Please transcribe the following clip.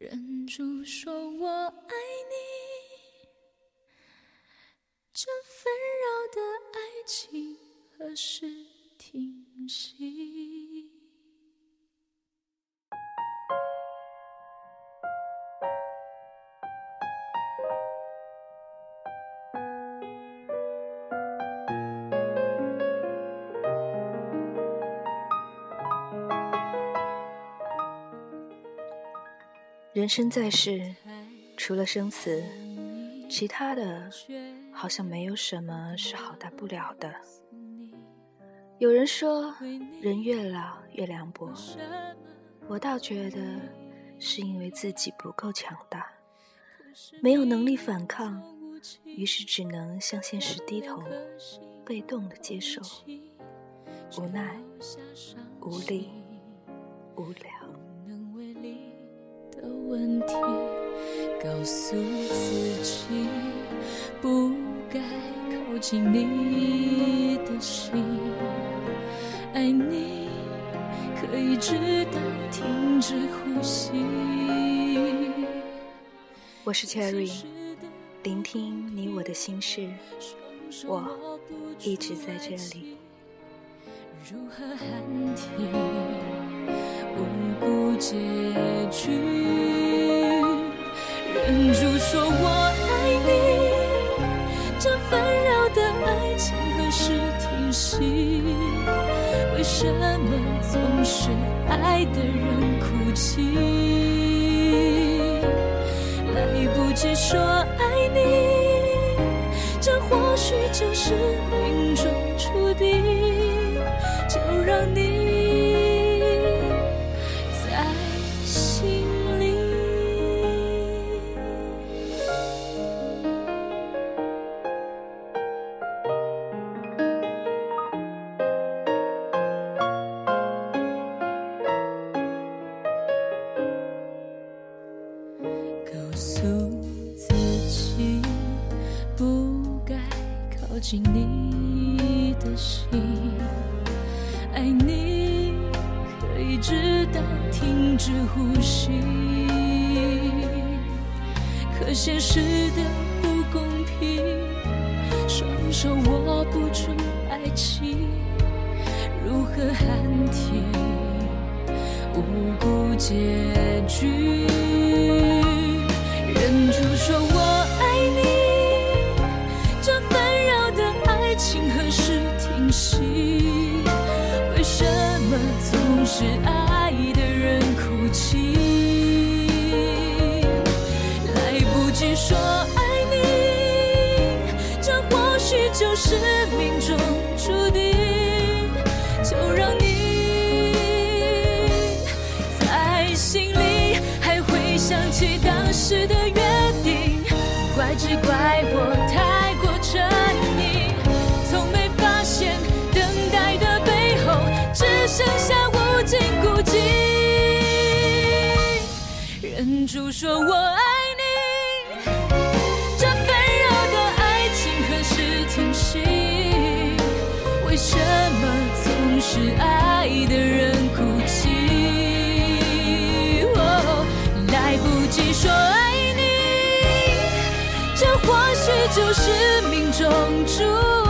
忍住说我爱你，这纷扰的爱情何时停息？人生在世，除了生死，其他的好像没有什么是好大不了的。有人说，人越老越凉薄，我倒觉得是因为自己不够强大，没有能力反抗，于是只能向现实低头，被动的接受，无奈、无力、无聊。的问题，告诉自己不该靠近你的心。爱你可以直到停止呼吸。我是 Cherry，聆听你我的心事，我一直在这里。如何喊停不顾结局？忍住说我爱你，这纷扰的爱情何时停息？为什么总是爱的人哭泣？来不及说爱你，这或许就是命中注定。就让你诉自己不该靠近你的心。爱你可以直到停止呼吸，可现实的不公平，双手握不住为什么总是爱的人哭泣？来不及说爱你，这或许就是命中注定。就让你在心里还会想起当时的约定，怪只怪我太过沉尽孤寂。忍住说我爱你，这纷扰的爱情何时停息？为什么总是爱的人哭泣？哦，来不及说爱你，这或许就是命中注定。